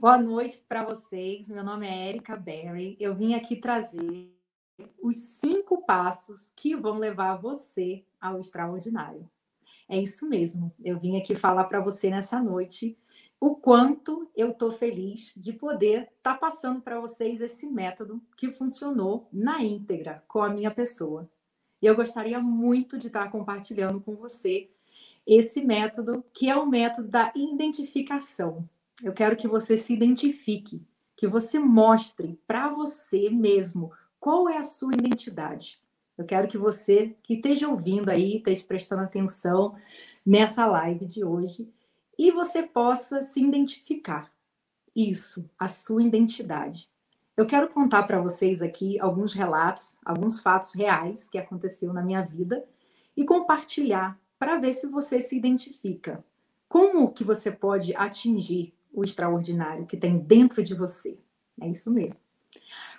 Boa noite para vocês. Meu nome é Erika Berry. Eu vim aqui trazer os cinco passos que vão levar você ao extraordinário. É isso mesmo. Eu vim aqui falar para você nessa noite o quanto eu estou feliz de poder estar tá passando para vocês esse método que funcionou na íntegra com a minha pessoa. E eu gostaria muito de estar compartilhando com você esse método, que é o método da identificação. Eu quero que você se identifique, que você mostre para você mesmo qual é a sua identidade. Eu quero que você que esteja ouvindo aí, esteja prestando atenção nessa live de hoje e você possa se identificar. Isso, a sua identidade. Eu quero contar para vocês aqui alguns relatos, alguns fatos reais que aconteceu na minha vida e compartilhar para ver se você se identifica. Como que você pode atingir o extraordinário que tem dentro de você? É isso mesmo.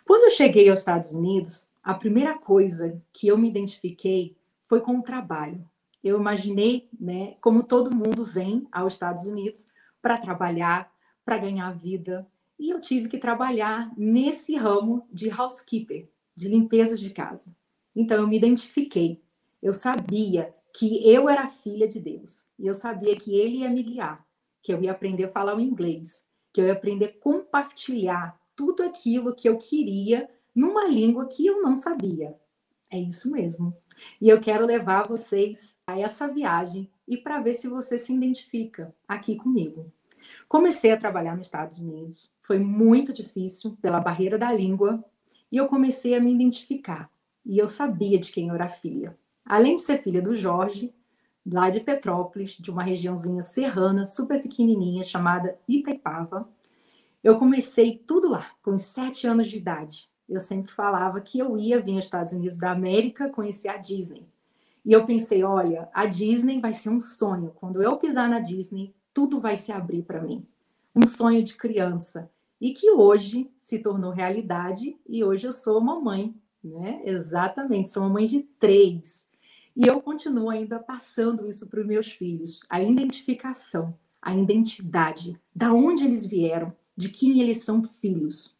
Quando eu cheguei aos Estados Unidos, a primeira coisa que eu me identifiquei foi com o trabalho. Eu imaginei, né, como todo mundo vem aos Estados Unidos para trabalhar, para ganhar vida, e eu tive que trabalhar nesse ramo de housekeeper, de limpeza de casa. Então eu me identifiquei. Eu sabia que eu era filha de Deus. E eu sabia que ele ia me guiar, que eu ia aprender a falar o inglês, que eu ia aprender a compartilhar tudo aquilo que eu queria numa língua que eu não sabia. É isso mesmo. E eu quero levar vocês a essa viagem e para ver se você se identifica aqui comigo. Comecei a trabalhar nos Estados Unidos, foi muito difícil pela barreira da língua e eu comecei a me identificar. E eu sabia de quem eu era filha. Além de ser filha do Jorge, lá de Petrópolis, de uma regiãozinha serrana, super pequenininha, chamada Itaipava, eu comecei tudo lá, com sete anos de idade. Eu sempre falava que eu ia vir aos Estados Unidos da América conhecer a Disney. E eu pensei, olha, a Disney vai ser um sonho. Quando eu pisar na Disney, tudo vai se abrir para mim. Um sonho de criança e que hoje se tornou realidade e hoje eu sou mamãe, né? Exatamente, sou mamãe de três. E eu continuo ainda passando isso para os meus filhos, a identificação, a identidade, da onde eles vieram, de quem eles são filhos.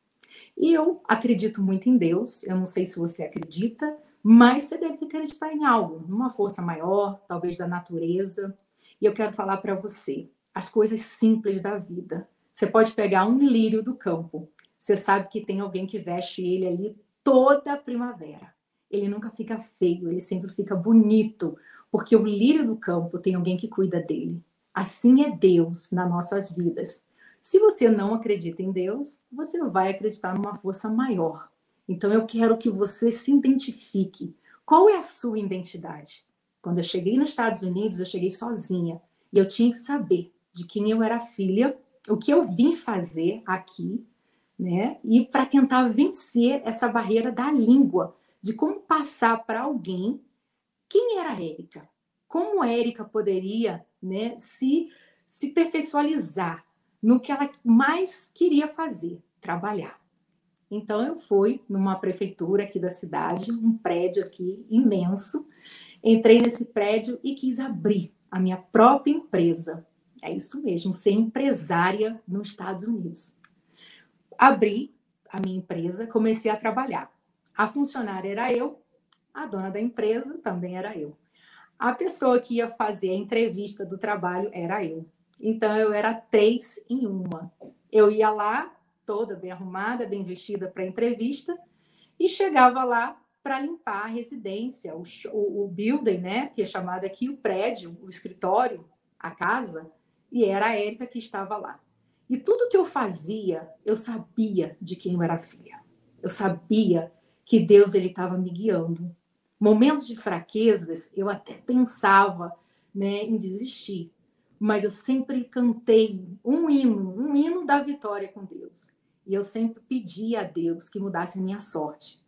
E eu acredito muito em Deus, eu não sei se você acredita, mas você deve acreditar em algo, numa força maior, talvez da natureza. E eu quero falar para você, as coisas simples da vida. Você pode pegar um lírio do campo. Você sabe que tem alguém que veste ele ali toda a primavera. Ele nunca fica feio, ele sempre fica bonito, porque o lírio do campo tem alguém que cuida dele. Assim é Deus nas nossas vidas. Se você não acredita em Deus, você vai acreditar numa força maior. Então eu quero que você se identifique. Qual é a sua identidade? Quando eu cheguei nos Estados Unidos, eu cheguei sozinha e eu tinha que saber de quem eu era filha, o que eu vim fazer aqui, né? E para tentar vencer essa barreira da língua, de como passar para alguém quem era a Érica, como Érica poderia, né, se se perfeccionalizar no que ela mais queria fazer, trabalhar. Então eu fui numa prefeitura aqui da cidade, um prédio aqui imenso. Entrei nesse prédio e quis abrir a minha própria empresa. É isso mesmo, ser empresária nos Estados Unidos. Abri a minha empresa, comecei a trabalhar. A funcionária era eu, a dona da empresa também era eu. A pessoa que ia fazer a entrevista do trabalho era eu. Então eu era três em uma. Eu ia lá, toda bem arrumada, bem vestida para a entrevista, e chegava lá para limpar a residência, o, o, o building, né, que é chamado aqui o prédio, o escritório, a casa, e era a Érica que estava lá. E tudo que eu fazia, eu sabia de quem eu era filha. Eu sabia que Deus ele estava me guiando. Momentos de fraquezas, eu até pensava né, em desistir, mas eu sempre cantei um hino, um hino da vitória com Deus. e eu sempre pedia a Deus que mudasse a minha sorte.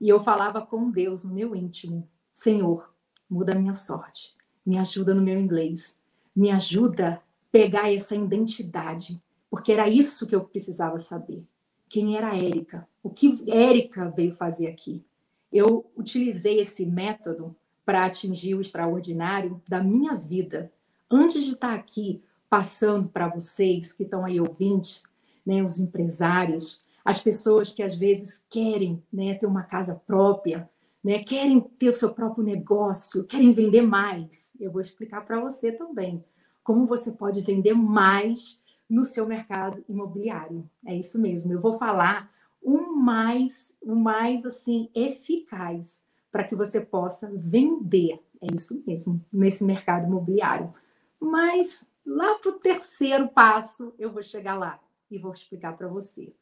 E eu falava com Deus no meu íntimo: Senhor, muda a minha sorte, me ajuda no meu inglês, me ajuda a pegar essa identidade, porque era isso que eu precisava saber. Quem era a Érica? O que Érica veio fazer aqui? Eu utilizei esse método para atingir o extraordinário da minha vida. Antes de estar aqui passando para vocês que estão aí ouvintes, né, os empresários, as pessoas que às vezes querem né, ter uma casa própria, né, querem ter o seu próprio negócio, querem vender mais. Eu vou explicar para você também como você pode vender mais no seu mercado imobiliário. É isso mesmo. Eu vou falar o mais, o mais assim eficaz para que você possa vender. É isso mesmo, nesse mercado imobiliário. Mas lá para o terceiro passo, eu vou chegar lá e vou explicar para você.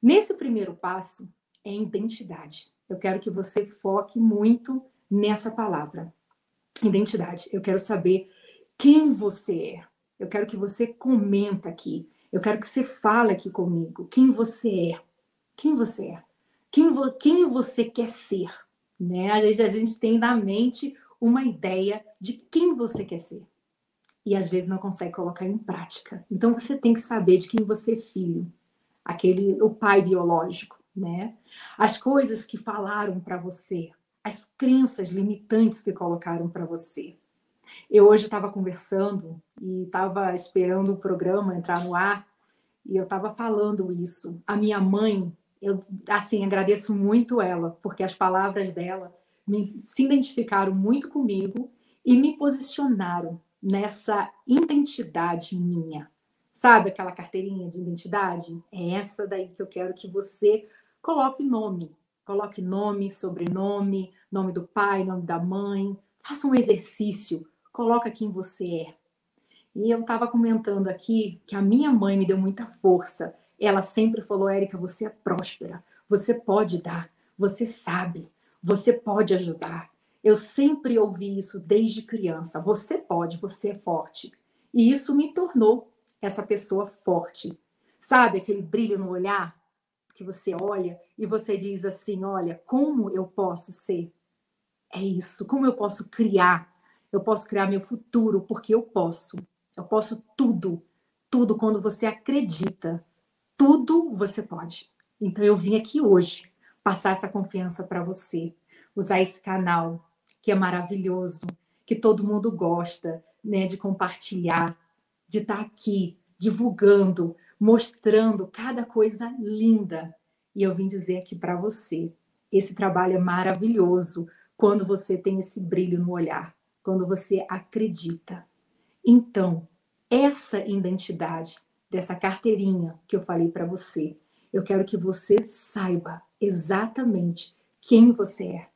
Nesse primeiro passo é identidade. Eu quero que você foque muito nessa palavra. Identidade. Eu quero saber quem você é. Eu quero que você comenta aqui. Eu quero que você fale aqui comigo. Quem você é. Quem você é. Quem, vo quem você quer ser. Né? Às vezes a gente tem na mente uma ideia de quem você quer ser. E às vezes não consegue colocar em prática. Então você tem que saber de quem você é filho. Aquele, o pai biológico né? As coisas que falaram para você, as crenças limitantes que colocaram para você. Eu hoje estava conversando e estava esperando o programa entrar no ar e eu estava falando isso. A minha mãe, eu assim agradeço muito ela porque as palavras dela me, se identificaram muito comigo e me posicionaram nessa identidade minha. Sabe aquela carteirinha de identidade? É essa daí que eu quero que você coloque nome. Coloque nome, sobrenome, nome do pai, nome da mãe. Faça um exercício. Coloca quem você é. E eu estava comentando aqui que a minha mãe me deu muita força. Ela sempre falou, Érica, você é próspera. Você pode dar. Você sabe. Você pode ajudar. Eu sempre ouvi isso desde criança. Você pode, você é forte. E isso me tornou essa pessoa forte. Sabe aquele brilho no olhar? que você olha e você diz assim: olha, como eu posso ser? É isso, como eu posso criar? Eu posso criar meu futuro porque eu posso. Eu posso tudo, tudo quando você acredita. Tudo você pode. Então eu vim aqui hoje passar essa confiança para você, usar esse canal que é maravilhoso, que todo mundo gosta, né, de compartilhar, de estar tá aqui divulgando, mostrando cada coisa linda. E eu vim dizer aqui para você: esse trabalho é maravilhoso quando você tem esse brilho no olhar, quando você acredita. Então, essa identidade dessa carteirinha que eu falei para você, eu quero que você saiba exatamente quem você é,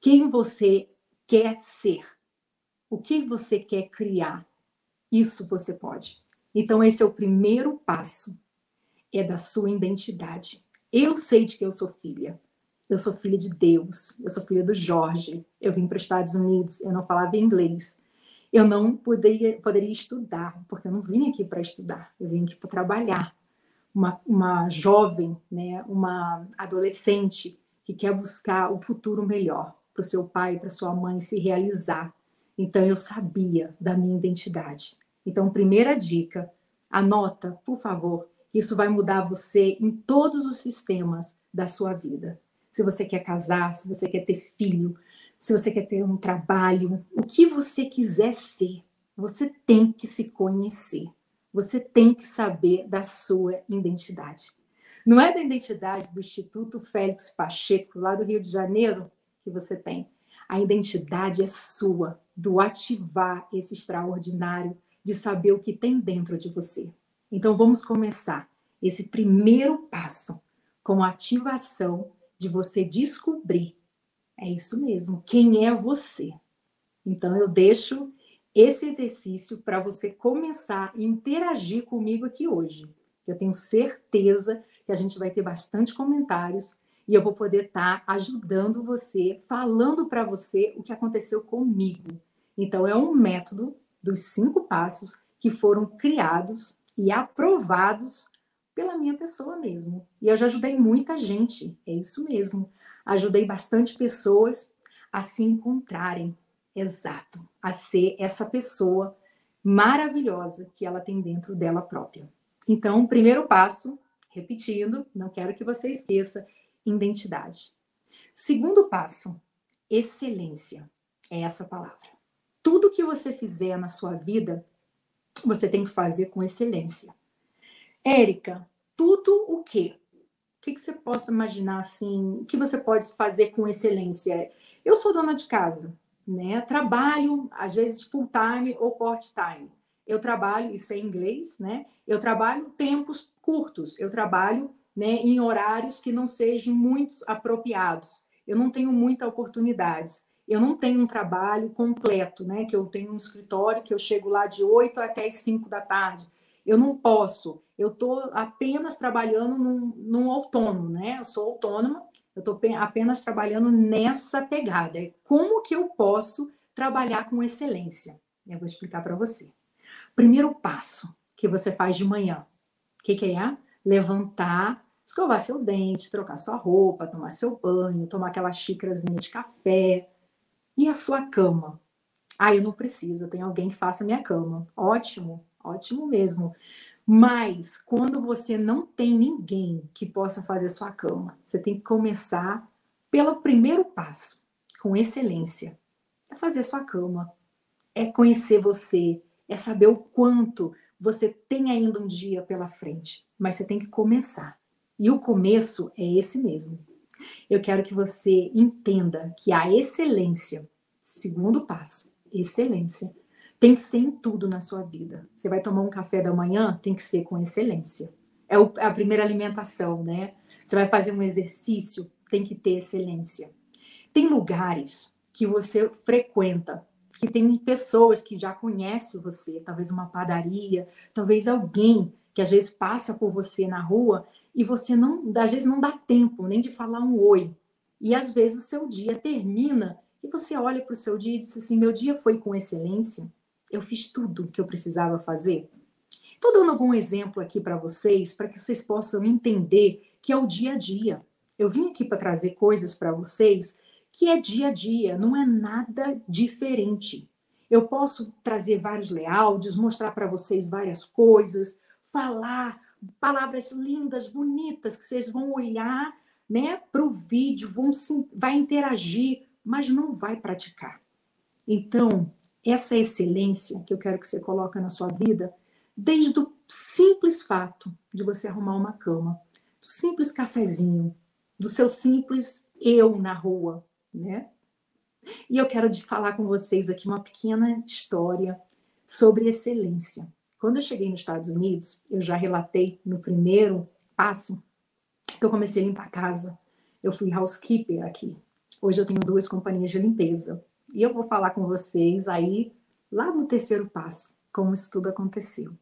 quem você quer ser, o que você quer criar. Isso você pode. Então, esse é o primeiro passo, é da sua identidade. Eu sei de que eu sou filha. Eu sou filha de Deus. Eu sou filha do Jorge. Eu vim para os Estados Unidos. Eu não falava inglês. Eu não poderia, poderia estudar, porque eu não vim aqui para estudar. Eu vim aqui para trabalhar. Uma, uma jovem, né, uma adolescente que quer buscar o futuro melhor para o seu pai, para sua mãe se realizar. Então eu sabia da minha identidade. Então, primeira dica, anota, por favor, isso vai mudar você em todos os sistemas da sua vida. Se você quer casar, se você quer ter filho, se você quer ter um trabalho, o que você quiser ser, você tem que se conhecer. Você tem que saber da sua identidade. Não é da identidade do Instituto Félix Pacheco, lá do Rio de Janeiro, que você tem. A identidade é sua, do ativar esse extraordinário de saber o que tem dentro de você. Então vamos começar esse primeiro passo com a ativação de você descobrir. É isso mesmo, quem é você. Então eu deixo esse exercício para você começar a interagir comigo aqui hoje. Eu tenho certeza que a gente vai ter bastante comentários e eu vou poder estar tá ajudando você, falando para você o que aconteceu comigo. Então, é um método dos cinco passos que foram criados e aprovados pela minha pessoa mesmo. E eu já ajudei muita gente, é isso mesmo. Ajudei bastante pessoas a se encontrarem, exato, a ser essa pessoa maravilhosa que ela tem dentro dela própria. Então, primeiro passo, repetindo, não quero que você esqueça, identidade. Segundo passo, excelência. É essa palavra. Tudo que você fizer na sua vida, você tem que fazer com excelência. Érica, tudo o quê? O que, que você possa imaginar assim? O que você pode fazer com excelência? Eu sou dona de casa, né? Trabalho, às vezes, full time ou part time. Eu trabalho, isso é em inglês, né? Eu trabalho tempos curtos, eu trabalho né, em horários que não sejam muito apropriados. Eu não tenho muitas oportunidades. Eu não tenho um trabalho completo, né? Que eu tenho um escritório que eu chego lá de 8 até as 5 da tarde. Eu não posso. Eu estou apenas trabalhando num, num autônomo, né? Eu sou autônoma, eu estou apenas trabalhando nessa pegada. É como que eu posso trabalhar com excelência? Eu vou explicar para você. Primeiro passo que você faz de manhã, o que, que é? Levantar, escovar seu dente, trocar sua roupa, tomar seu banho, tomar aquela xícarazinha de café. E a sua cama? Ah, eu não preciso, eu tenho alguém que faça a minha cama. Ótimo, ótimo mesmo. Mas quando você não tem ninguém que possa fazer sua cama, você tem que começar pelo primeiro passo, com excelência. É fazer sua cama. É conhecer você, é saber o quanto você tem ainda um dia pela frente, mas você tem que começar. E o começo é esse mesmo. Eu quero que você entenda que a excelência, segundo passo, excelência, tem que ser em tudo na sua vida. Você vai tomar um café da manhã, tem que ser com excelência. É a primeira alimentação, né? Você vai fazer um exercício, tem que ter excelência. Tem lugares que você frequenta, que tem pessoas que já conhecem você, talvez uma padaria, talvez alguém que às vezes passa por você na rua e você não, às vezes não dá tempo nem de falar um oi. E às vezes o seu dia termina e você olha para o seu dia e diz assim: meu dia foi com excelência, eu fiz tudo o que eu precisava fazer. Estou dando algum exemplo aqui para vocês, para que vocês possam entender que é o dia a dia. Eu vim aqui para trazer coisas para vocês que é dia a dia, não é nada diferente. Eu posso trazer vários layouts, mostrar para vocês várias coisas, falar palavras lindas, bonitas, que vocês vão olhar né, para o vídeo, vão vai interagir, mas não vai praticar. Então, essa excelência que eu quero que você coloque na sua vida, desde o simples fato de você arrumar uma cama, do simples cafezinho, do seu simples eu na rua, né? E eu quero falar com vocês aqui uma pequena história sobre excelência. Quando eu cheguei nos Estados Unidos, eu já relatei no primeiro passo que eu comecei a limpar a casa. Eu fui housekeeper aqui. Hoje eu tenho duas companhias de limpeza. E eu vou falar com vocês aí, lá no terceiro passo, como isso tudo aconteceu.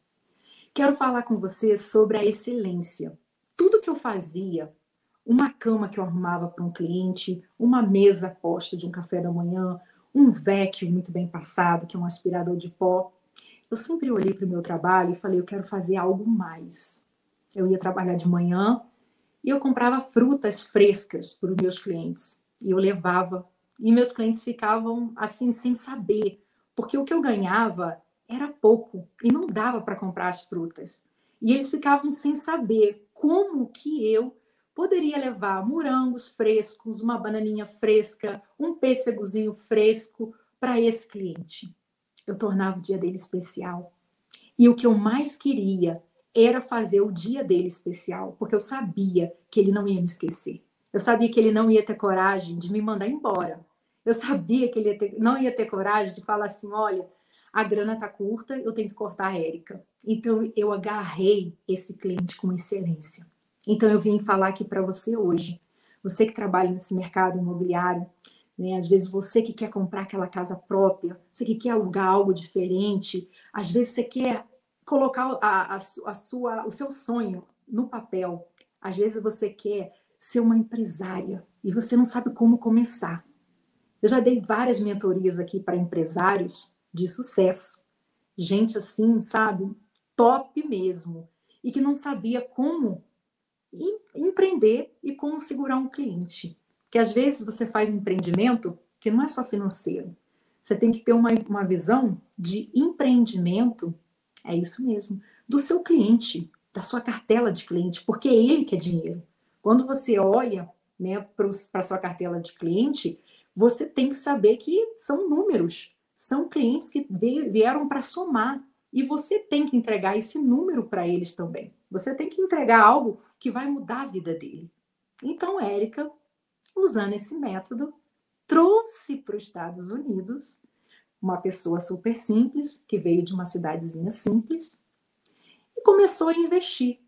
Quero falar com vocês sobre a excelência. Tudo que eu fazia, uma cama que eu arrumava para um cliente, uma mesa posta de um café da manhã, um vacuum muito bem passado, que é um aspirador de pó. Eu sempre olhei para o meu trabalho e falei, eu quero fazer algo mais. Eu ia trabalhar de manhã e eu comprava frutas frescas para os meus clientes. E eu levava e meus clientes ficavam assim, sem saber, porque o que eu ganhava era pouco e não dava para comprar as frutas. E eles ficavam sem saber como que eu poderia levar morangos frescos, uma bananinha fresca, um pêssegozinho fresco para esse cliente. Eu tornava o dia dele especial. E o que eu mais queria era fazer o dia dele especial, porque eu sabia que ele não ia me esquecer. Eu sabia que ele não ia ter coragem de me mandar embora. Eu sabia que ele ia ter, não ia ter coragem de falar assim: olha, a grana tá curta, eu tenho que cortar a Érica. Então eu agarrei esse cliente com excelência. Então eu vim falar aqui para você hoje. Você que trabalha nesse mercado imobiliário, né? Às vezes você que quer comprar aquela casa própria, você que quer alugar algo diferente, às vezes você quer colocar a, a, a sua, o seu sonho no papel. Às vezes você quer ser uma empresária e você não sabe como começar. Eu já dei várias mentorias aqui para empresários de sucesso. Gente assim, sabe? Top mesmo. e que não sabia como empreender e como segurar um cliente. Que às vezes você faz empreendimento que não é só financeiro. Você tem que ter uma, uma visão de empreendimento, é isso mesmo, do seu cliente, da sua cartela de cliente, porque é ele que é dinheiro. Quando você olha né, para a sua cartela de cliente, você tem que saber que são números, são clientes que vieram para somar. E você tem que entregar esse número para eles também. Você tem que entregar algo que vai mudar a vida dele. Então, Érica, usando esse método, trouxe para os Estados Unidos uma pessoa super simples, que veio de uma cidadezinha simples, e começou a investir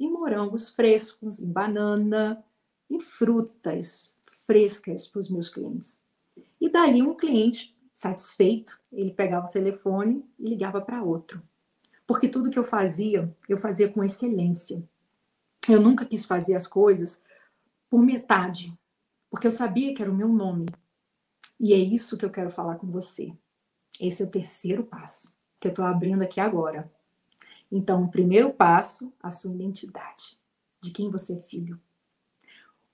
em morangos frescos, em banana, em frutas frescas para os meus clientes. E dali um cliente satisfeito, ele pegava o telefone e ligava para outro. Porque tudo que eu fazia, eu fazia com excelência. Eu nunca quis fazer as coisas por metade, porque eu sabia que era o meu nome. E é isso que eu quero falar com você. Esse é o terceiro passo que eu estou abrindo aqui agora. Então, o primeiro passo, a sua identidade, de quem você é filho.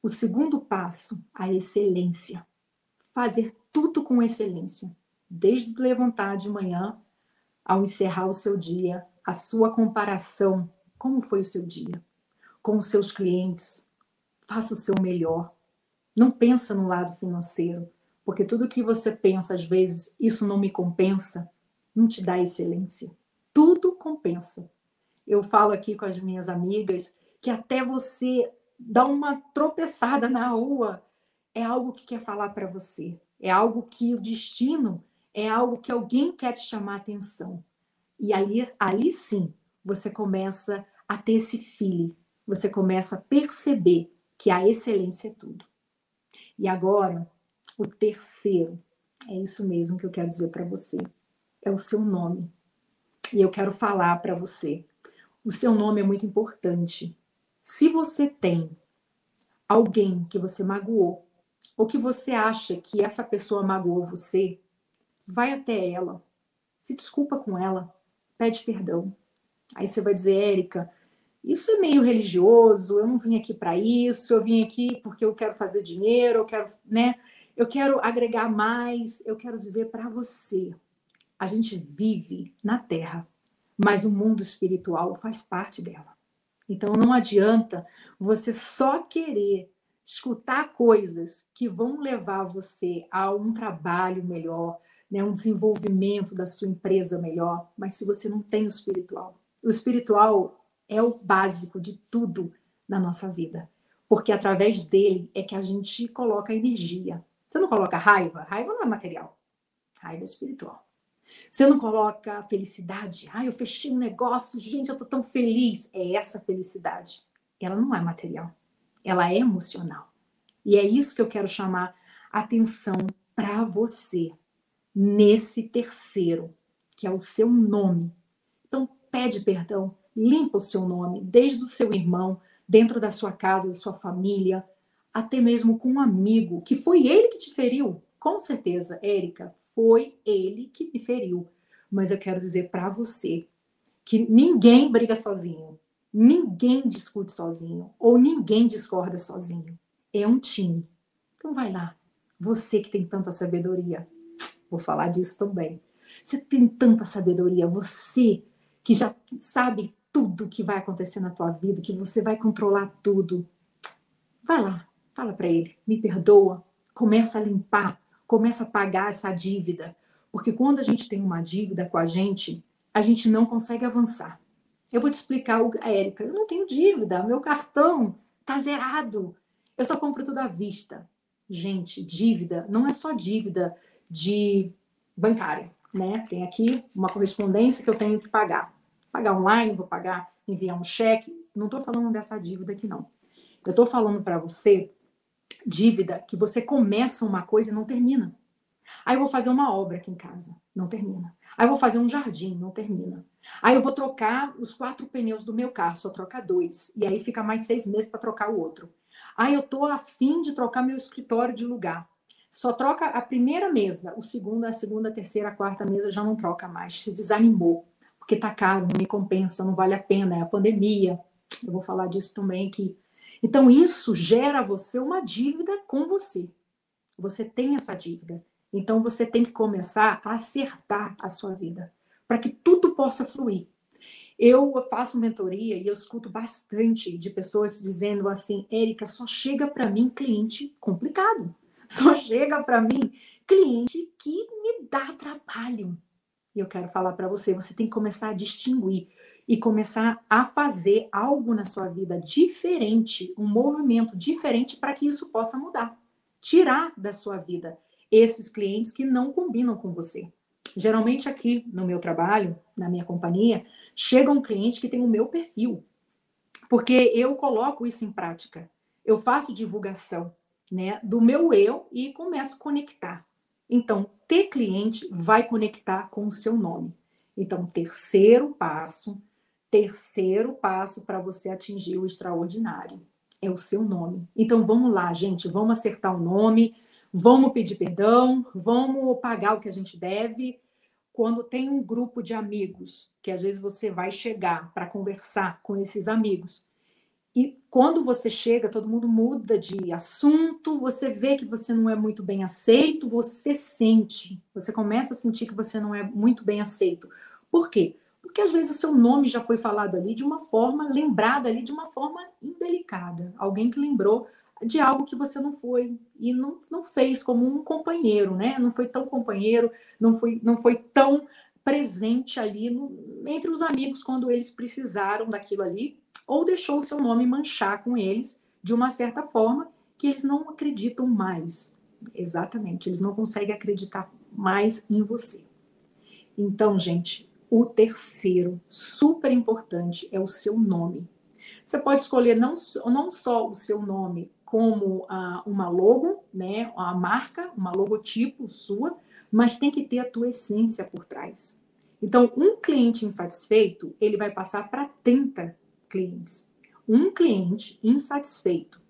O segundo passo, a excelência. Fazer tudo com excelência, desde levantar de manhã ao encerrar o seu dia, a sua comparação, como foi o seu dia, com os seus clientes. Faça o seu melhor. Não pensa no lado financeiro, porque tudo que você pensa, às vezes, isso não me compensa, não te dá excelência. Tudo compensa. Eu falo aqui com as minhas amigas que até você dar uma tropeçada na rua é algo que quer falar para você. É algo que o destino é algo que alguém quer te chamar a atenção. E ali, ali sim, você começa a ter esse feeling, você começa a perceber que a excelência é tudo. E agora, o terceiro, é isso mesmo que eu quero dizer para você, é o seu nome. E eu quero falar para você, o seu nome é muito importante. Se você tem alguém que você magoou, ou que você acha que essa pessoa magoou você, vai até ela, se desculpa com ela, pede perdão. Aí você vai dizer, Érica, isso é meio religioso, eu não vim aqui para isso, eu vim aqui porque eu quero fazer dinheiro, eu quero, né? Eu quero agregar mais, eu quero dizer para você, a gente vive na Terra, mas o mundo espiritual faz parte dela. Então não adianta você só querer escutar coisas que vão levar você a um trabalho melhor, né, um desenvolvimento da sua empresa melhor, mas se você não tem o espiritual. O espiritual é o básico de tudo na nossa vida, porque através dele é que a gente coloca energia. Você não coloca raiva? Raiva não é material. Raiva é espiritual. Você não coloca felicidade. Ah, eu fechei um negócio, gente, eu tô tão feliz. É essa felicidade. Ela não é material ela é emocional. E é isso que eu quero chamar atenção para você nesse terceiro, que é o seu nome. Então, pede perdão, limpa o seu nome, desde o seu irmão, dentro da sua casa, da sua família, até mesmo com um amigo, que foi ele que te feriu. Com certeza, Érica, foi ele que me feriu. Mas eu quero dizer para você que ninguém briga sozinho. Ninguém discute sozinho ou ninguém discorda sozinho. É um time. Então vai lá. Você que tem tanta sabedoria. Vou falar disso também. Você tem tanta sabedoria, você que já sabe tudo que vai acontecer na tua vida, que você vai controlar tudo. Vai lá, fala para ele, me perdoa, começa a limpar, começa a pagar essa dívida, porque quando a gente tem uma dívida com a gente, a gente não consegue avançar. Eu vou te explicar, Érica, eu não tenho dívida, meu cartão tá zerado. Eu só compro tudo à vista. Gente, dívida não é só dívida de bancária, né? Tem aqui uma correspondência que eu tenho que pagar. Pagar online, vou pagar, enviar um cheque. Não estou falando dessa dívida aqui, não. Eu estou falando para você dívida que você começa uma coisa e não termina. Aí eu vou fazer uma obra aqui em casa, não termina. Aí eu vou fazer um jardim, não termina. Aí eu vou trocar os quatro pneus do meu carro, só troca dois. E aí fica mais seis meses para trocar o outro. Aí eu tô afim de trocar meu escritório de lugar. Só troca a primeira mesa, o segundo, a segunda, a terceira, a quarta mesa já não troca mais, se desanimou. porque tá caro, não me compensa, não vale a pena, é a pandemia. Eu vou falar disso também aqui. Então, isso gera você uma dívida com você. Você tem essa dívida. Então, você tem que começar a acertar a sua vida, para que tudo possa fluir. Eu faço mentoria e eu escuto bastante de pessoas dizendo assim: Érica, só chega para mim cliente complicado. Só chega para mim cliente que me dá trabalho. E eu quero falar para você: você tem que começar a distinguir e começar a fazer algo na sua vida diferente, um movimento diferente para que isso possa mudar. Tirar da sua vida esses clientes que não combinam com você. Geralmente aqui no meu trabalho, na minha companhia, chega um cliente que tem o meu perfil, porque eu coloco isso em prática. Eu faço divulgação, né, do meu eu e começo a conectar. Então, ter cliente vai conectar com o seu nome. Então, terceiro passo, terceiro passo para você atingir o extraordinário é o seu nome. Então, vamos lá, gente, vamos acertar o nome, vamos pedir perdão, vamos pagar o que a gente deve. Quando tem um grupo de amigos, que às vezes você vai chegar para conversar com esses amigos, e quando você chega, todo mundo muda de assunto, você vê que você não é muito bem aceito, você sente, você começa a sentir que você não é muito bem aceito. Por quê? Porque às vezes o seu nome já foi falado ali de uma forma, lembrado ali de uma forma indelicada. Alguém que lembrou de algo que você não foi e não, não fez como um companheiro, né? Não foi tão companheiro, não foi, não foi tão presente ali no, entre os amigos quando eles precisaram daquilo ali ou deixou o seu nome manchar com eles de uma certa forma que eles não acreditam mais. Exatamente, eles não conseguem acreditar mais em você. Então, gente, o terceiro, super importante, é o seu nome. Você pode escolher não, não só o seu nome como ah, uma logo, né, uma marca, uma logotipo sua, mas tem que ter a tua essência por trás. Então, um cliente insatisfeito, ele vai passar para 30 clientes. Um cliente insatisfeito.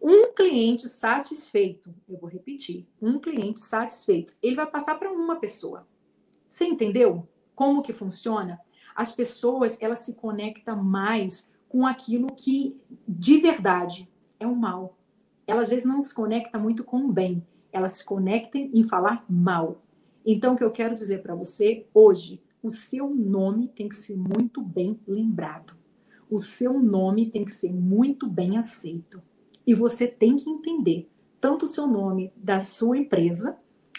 Um cliente satisfeito, eu vou repetir, um cliente satisfeito, ele vai passar para uma pessoa. Você entendeu como que funciona? As pessoas, elas se conectam mais com aquilo que de verdade é o mal. Elas às vezes não se conectam muito com o bem, elas se conectam em falar mal. Então, o que eu quero dizer para você hoje, o seu nome tem que ser muito bem lembrado o seu nome tem que ser muito bem aceito. E você tem que entender tanto o seu nome da sua empresa,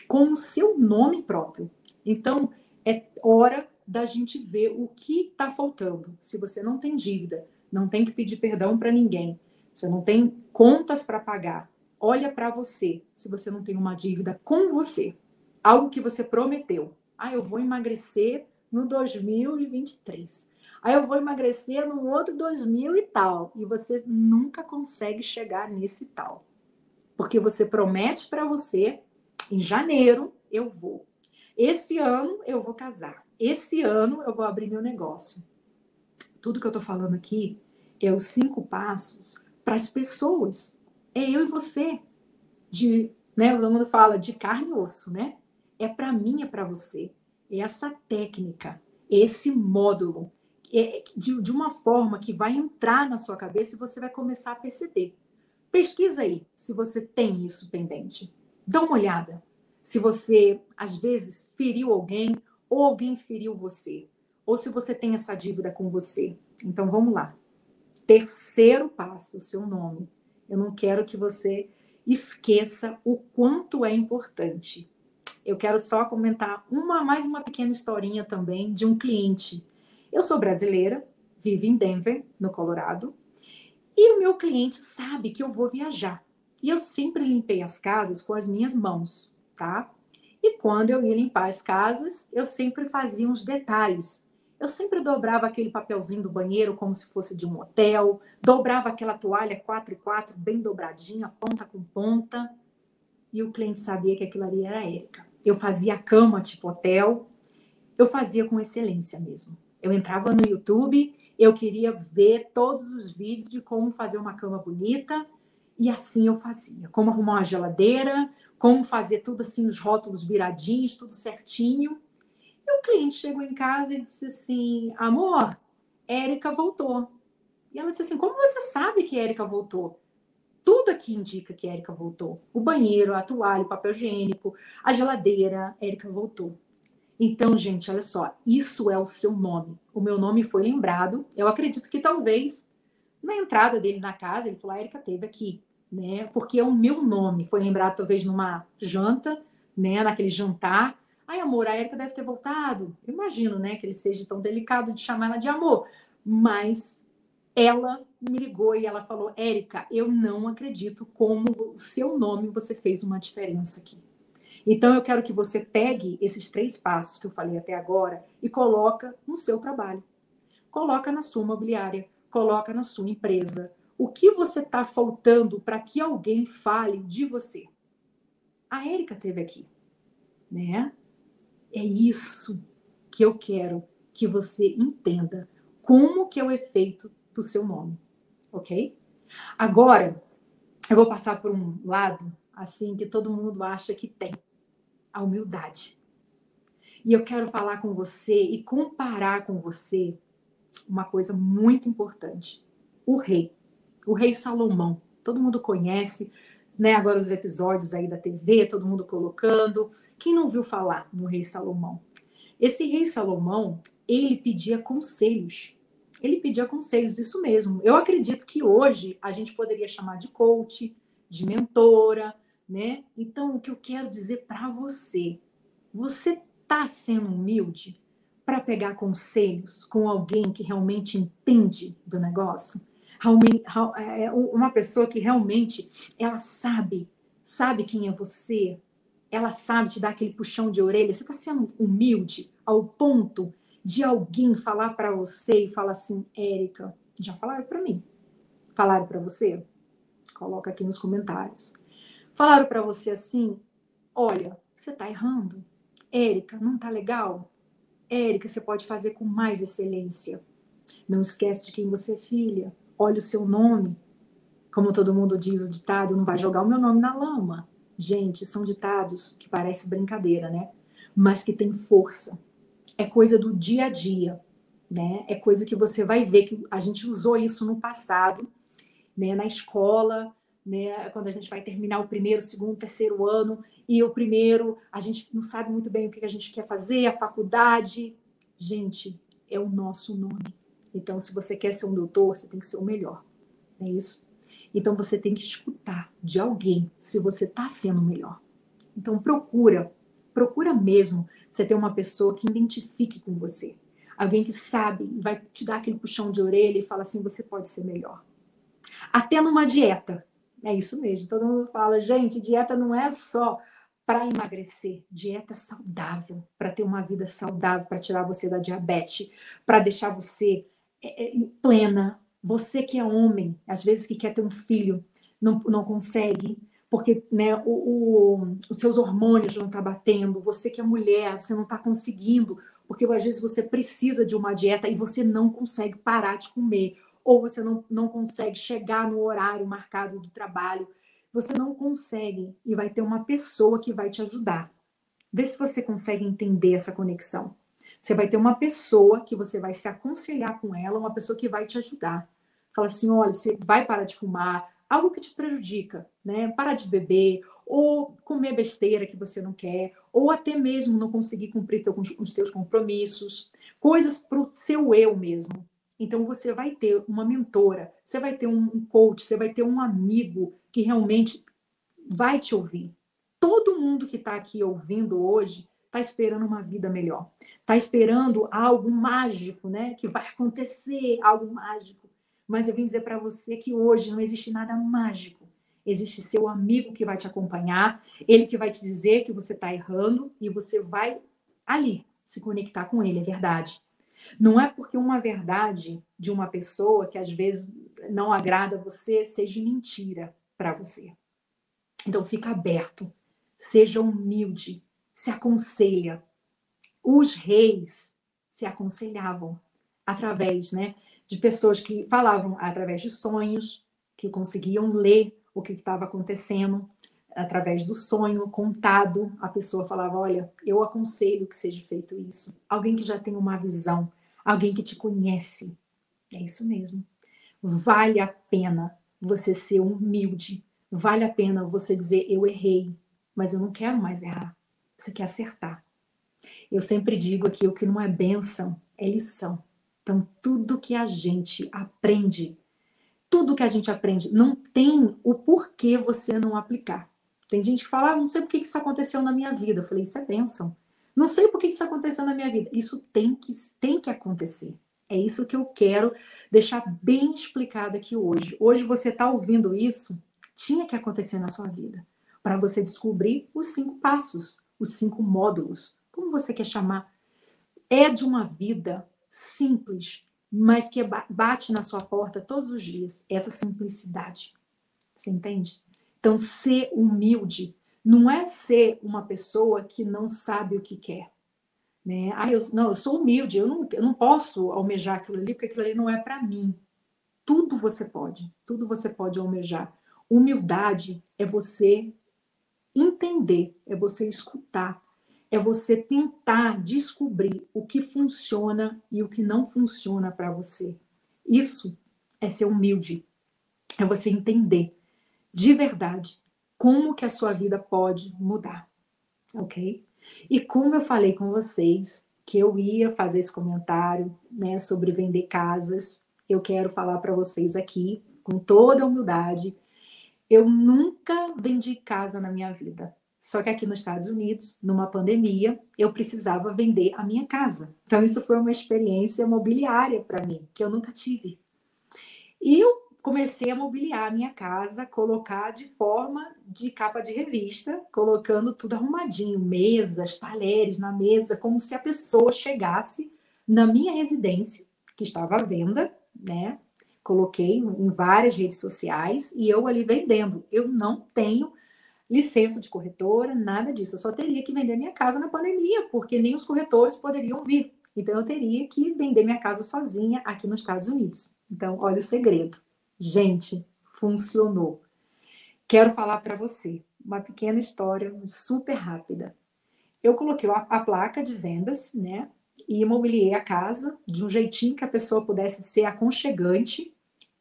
como o seu nome próprio. Então, é hora da gente ver o que está faltando. Se você não tem dívida, não tem que pedir perdão para ninguém, você não tem contas para pagar, olha para você se você não tem uma dívida com você, algo que você prometeu. Ah, eu vou emagrecer no 2023. Aí eu vou emagrecer no outro 2000 e tal. E você nunca consegue chegar nesse tal. Porque você promete para você, em janeiro eu vou. Esse ano eu vou casar. Esse ano eu vou abrir meu negócio. Tudo que eu estou falando aqui é os cinco passos para as pessoas. É eu e você. De, né, todo mundo fala de carne e osso, né? É para mim, é para você. É essa técnica, esse módulo é, de, de uma forma que vai entrar na sua cabeça e você vai começar a perceber. Pesquisa aí se você tem isso pendente. Dá uma olhada. Se você, às vezes, feriu alguém ou alguém feriu você. Ou se você tem essa dívida com você. Então, vamos lá. Terceiro passo, seu nome. Eu não quero que você esqueça o quanto é importante. Eu quero só comentar uma mais uma pequena historinha também de um cliente eu sou brasileira, vivo em Denver, no Colorado, e o meu cliente sabe que eu vou viajar. E eu sempre limpei as casas com as minhas mãos, tá? E quando eu ia limpar as casas, eu sempre fazia uns detalhes. Eu sempre dobrava aquele papelzinho do banheiro como se fosse de um hotel, dobrava aquela toalha 4 4 bem dobradinha, ponta com ponta. E o cliente sabia que aquilo ali era a Érica. Eu fazia a cama tipo hotel, eu fazia com excelência mesmo. Eu entrava no YouTube, eu queria ver todos os vídeos de como fazer uma cama bonita, e assim eu fazia. Como arrumar uma geladeira, como fazer tudo assim, os rótulos viradinhos, tudo certinho. E o cliente chegou em casa e disse assim: Amor, Érica voltou. E ela disse assim: Como você sabe que Érica voltou? Tudo aqui indica que Érica voltou. O banheiro, a toalha, o papel higiênico, a geladeira, Érica voltou. Então, gente, olha só, isso é o seu nome. O meu nome foi lembrado. Eu acredito que talvez na entrada dele na casa, ele falou: a Érica teve aqui, né? Porque é o meu nome. Foi lembrado talvez numa janta, né? Naquele jantar. Ai, amor, a Érica deve ter voltado. Imagino, né? Que ele seja tão delicado de chamar ela de amor. Mas ela me ligou e ela falou: Érica, eu não acredito como o seu nome você fez uma diferença aqui. Então eu quero que você pegue esses três passos que eu falei até agora e coloca no seu trabalho. Coloca na sua imobiliária, coloca na sua empresa. O que você está faltando para que alguém fale de você? A Érica teve aqui, né? É isso que eu quero que você entenda. Como que é o efeito do seu nome, ok? Agora, eu vou passar por um lado assim que todo mundo acha que tem a humildade. E eu quero falar com você e comparar com você uma coisa muito importante. O rei, o rei Salomão. Todo mundo conhece, né? Agora os episódios aí da TV, todo mundo colocando. Quem não viu falar no rei Salomão? Esse rei Salomão, ele pedia conselhos. Ele pedia conselhos, isso mesmo. Eu acredito que hoje a gente poderia chamar de coach, de mentora, né? Então, o que eu quero dizer para você, você está sendo humilde para pegar conselhos com alguém que realmente entende do negócio? É, é, uma pessoa que realmente ela sabe, sabe quem é você, ela sabe te dar aquele puxão de orelha. Você está sendo humilde ao ponto de alguém falar para você e falar assim, Érica, já falaram para mim? Falaram para você? Coloca aqui nos comentários. Falaram para você assim: olha, você está errando. Érica, não está legal? Érica, você pode fazer com mais excelência. Não esquece de quem você é filha. Olha o seu nome. Como todo mundo diz o ditado, não vai jogar o meu nome na lama. Gente, são ditados que parecem brincadeira, né? Mas que tem força. É coisa do dia a dia, né? É coisa que você vai ver que a gente usou isso no passado, né? Na escola, né? Quando a gente vai terminar o primeiro, segundo, terceiro ano, e o primeiro, a gente não sabe muito bem o que a gente quer fazer, a faculdade. Gente, é o nosso nome. Então, se você quer ser um doutor, você tem que ser o melhor. É isso? Então, você tem que escutar de alguém se você está sendo o melhor. Então, procura, procura mesmo você ter uma pessoa que identifique com você. Alguém que sabe, vai te dar aquele puxão de orelha e fala assim: você pode ser melhor. Até numa dieta. É isso mesmo. Todo mundo fala, gente, dieta não é só para emagrecer, dieta saudável, para ter uma vida saudável, para tirar você da diabetes, para deixar você plena. Você que é homem, às vezes que quer ter um filho, não, não consegue, porque né, o, o, os seus hormônios não estão tá batendo. Você que é mulher, você não está conseguindo, porque às vezes você precisa de uma dieta e você não consegue parar de comer ou você não, não consegue chegar no horário marcado do trabalho, você não consegue e vai ter uma pessoa que vai te ajudar. Vê se você consegue entender essa conexão. Você vai ter uma pessoa que você vai se aconselhar com ela, uma pessoa que vai te ajudar. Fala assim: olha, você vai parar de fumar, algo que te prejudica, né? Parar de beber, ou comer besteira que você não quer, ou até mesmo não conseguir cumprir teu, os teus compromissos, coisas para o seu eu mesmo. Então você vai ter uma mentora, você vai ter um coach, você vai ter um amigo que realmente vai te ouvir. Todo mundo que está aqui ouvindo hoje está esperando uma vida melhor, está esperando algo mágico, né? Que vai acontecer algo mágico. Mas eu vim dizer para você que hoje não existe nada mágico. Existe seu amigo que vai te acompanhar, ele que vai te dizer que você está errando e você vai ali se conectar com ele, é verdade. Não é porque uma verdade de uma pessoa que às vezes não agrada você seja mentira para você. Então fica aberto, seja humilde, se aconselha. Os reis se aconselhavam através, né, de pessoas que falavam através de sonhos, que conseguiam ler o que estava acontecendo. através do sonho contado, a pessoa falava: Olha, eu aconselho que seja feito isso. Alguém que já tem uma visão, alguém que te conhece. É isso mesmo. Vale a pena você ser humilde. Vale a pena você dizer: Eu errei, mas eu não quero mais errar. Você quer acertar. Eu sempre digo aqui: o que não é bênção é lição. Então, tudo que a gente aprende, tudo que a gente aprende, não tem o porquê você não aplicar. Tem gente que fala, ah, não sei por que isso aconteceu na minha vida. Eu falei, isso é bênção. Não sei por que isso aconteceu na minha vida. Isso tem que, tem que acontecer. É isso que eu quero deixar bem explicado aqui hoje. Hoje você está ouvindo isso, tinha que acontecer na sua vida. Para você descobrir os cinco passos, os cinco módulos, como você quer chamar. É de uma vida simples, mas que bate na sua porta todos os dias. Essa simplicidade. Você entende? Então, ser humilde não é ser uma pessoa que não sabe o que quer. Né? Ah, eu, não, eu sou humilde, eu não, eu não posso almejar aquilo ali, porque aquilo ali não é para mim. Tudo você pode, tudo você pode almejar. Humildade é você entender, é você escutar, é você tentar descobrir o que funciona e o que não funciona para você. Isso é ser humilde, é você entender de verdade como que a sua vida pode mudar, ok? E como eu falei com vocês que eu ia fazer esse comentário, né, sobre vender casas, eu quero falar para vocês aqui com toda a humildade, eu nunca vendi casa na minha vida. Só que aqui nos Estados Unidos, numa pandemia, eu precisava vender a minha casa. Então isso foi uma experiência imobiliária para mim que eu nunca tive. E eu comecei a mobiliar a minha casa, colocar de forma de capa de revista, colocando tudo arrumadinho, mesas, talheres na mesa, como se a pessoa chegasse na minha residência, que estava à venda, né? Coloquei em várias redes sociais e eu ali vendendo. Eu não tenho licença de corretora, nada disso. Eu só teria que vender minha casa na pandemia, porque nem os corretores poderiam vir. Então eu teria que vender minha casa sozinha aqui nos Estados Unidos. Então, olha o segredo. Gente, funcionou. Quero falar para você uma pequena história super rápida. Eu coloquei a, a, placa de vendas, né? E imobiliei a casa de um jeitinho que a pessoa pudesse ser aconchegante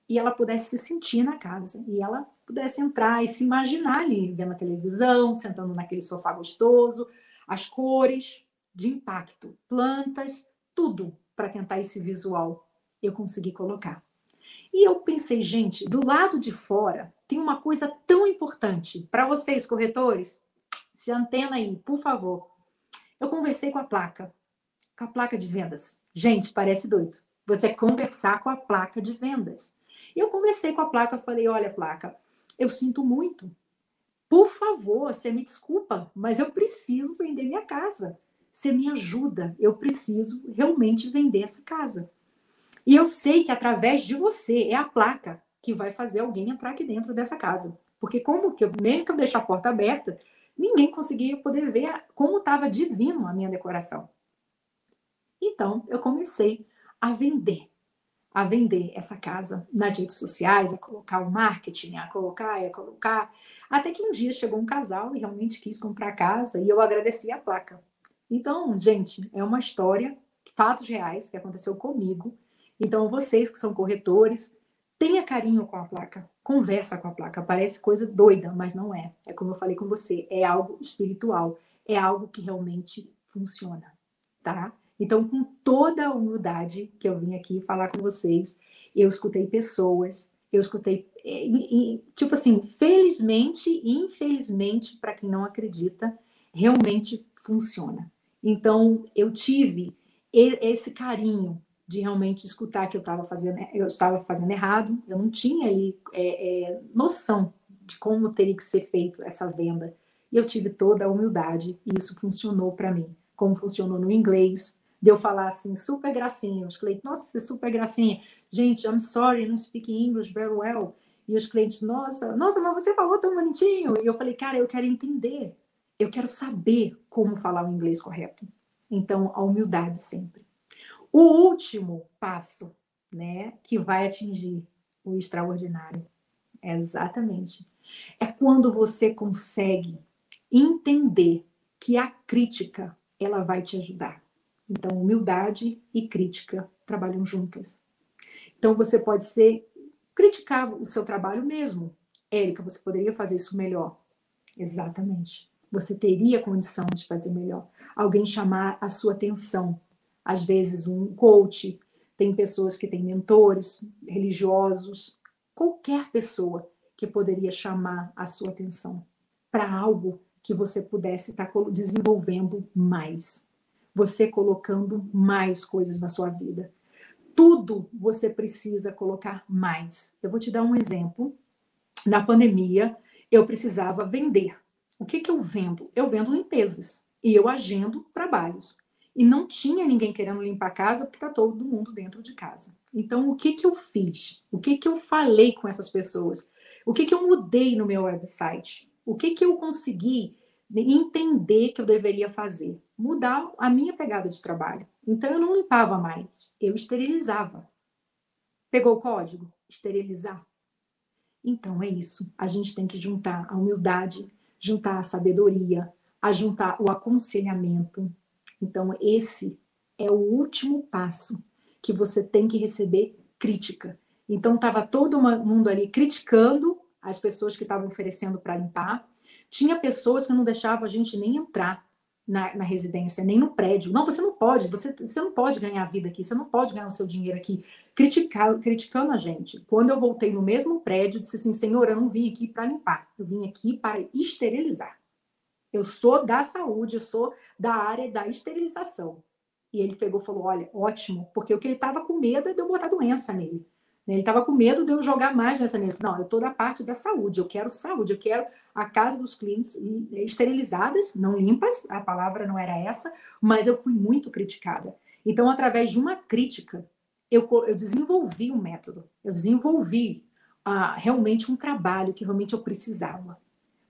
e ela pudesse se sentir na casa. E ela pudesse entrar e se imaginar ali, vendo a televisão, sentando naquele sofá gostoso, as cores de impacto, plantas, tudo para tentar esse visual eu consegui colocar. E eu pensei, gente, do lado de fora tem uma coisa tão importante para vocês, corretores. Se antena aí, por favor. Eu conversei com a placa, com a placa de vendas. Gente, parece doido. Você conversar com a placa de vendas. E eu conversei com a placa, falei: olha, placa, eu sinto muito. Por favor, você me desculpa, mas eu preciso vender minha casa. Você me ajuda, eu preciso realmente vender essa casa. E eu sei que através de você é a placa que vai fazer alguém entrar aqui dentro dessa casa. Porque como que eu, mesmo que eu deixe a porta aberta, ninguém conseguia poder ver como estava divino a minha decoração. Então, eu comecei a vender, a vender essa casa nas redes sociais, a colocar o marketing, a colocar, a colocar, até que um dia chegou um casal e realmente quis comprar a casa e eu agradeci a placa. Então, gente, é uma história, fatos reais que aconteceu comigo então, vocês que são corretores, tenha carinho com a placa, conversa com a placa. Parece coisa doida, mas não é. É como eu falei com você, é algo espiritual, é algo que realmente funciona, tá? Então, com toda a humildade que eu vim aqui falar com vocês, eu escutei pessoas, eu escutei, é, tipo assim, felizmente e infelizmente, para quem não acredita, realmente funciona. Então, eu tive esse carinho de realmente escutar que eu estava fazendo, eu estava fazendo errado, eu não tinha ali é, é, noção de como teria que ser feito essa venda. E eu tive toda a humildade e isso funcionou para mim, como funcionou no inglês, de eu falar assim, super gracinha. Os clientes, nossa, você é super gracinha. Gente, I'm sorry, don't speak English very well. E os clientes, nossa, nossa, mas você falou tão bonitinho. E eu falei, cara, eu quero entender. Eu quero saber como falar o inglês correto. Então, a humildade sempre. O último passo, né, que vai atingir o extraordinário Exatamente. É quando você consegue entender que a crítica ela vai te ajudar. Então, humildade e crítica trabalham juntas. Então, você pode ser criticar o seu trabalho mesmo. Érica, você poderia fazer isso melhor. Exatamente. Você teria condição de fazer melhor. Alguém chamar a sua atenção. Às vezes, um coach, tem pessoas que têm mentores religiosos, qualquer pessoa que poderia chamar a sua atenção para algo que você pudesse estar tá desenvolvendo mais. Você colocando mais coisas na sua vida. Tudo você precisa colocar mais. Eu vou te dar um exemplo. Na pandemia, eu precisava vender. O que, que eu vendo? Eu vendo limpezas e eu agendo trabalhos. E não tinha ninguém querendo limpar a casa porque está todo mundo dentro de casa. Então, o que, que eu fiz? O que, que eu falei com essas pessoas? O que, que eu mudei no meu website? O que, que eu consegui entender que eu deveria fazer? Mudar a minha pegada de trabalho. Então, eu não limpava mais, eu esterilizava. Pegou o código? Esterilizar. Então, é isso. A gente tem que juntar a humildade, juntar a sabedoria, a juntar o aconselhamento. Então, esse é o último passo que você tem que receber crítica. Então, estava todo mundo ali criticando as pessoas que estavam oferecendo para limpar. Tinha pessoas que não deixavam a gente nem entrar na, na, residência, nem no prédio. Não, você não pode, você, você não pode ganhar vida aqui, você não pode ganhar o seu dinheiro aqui. Criticar, criticando a gente. Quando eu voltei no mesmo prédio, disse assim: Senhor, eu não vim aqui para limpar, eu vim aqui para esterilizar. Eu sou da saúde, eu sou da área da esterilização. E ele pegou e falou: Olha, ótimo, porque o que ele estava com medo é de eu botar doença nele. Ele estava com medo de eu jogar mais nessa nele. Não, eu estou da parte da saúde, eu quero saúde, eu quero a casa dos clientes esterilizadas, não limpas, a palavra não era essa, mas eu fui muito criticada. Então, através de uma crítica, eu, eu desenvolvi um método, eu desenvolvi uh, realmente um trabalho que realmente eu precisava.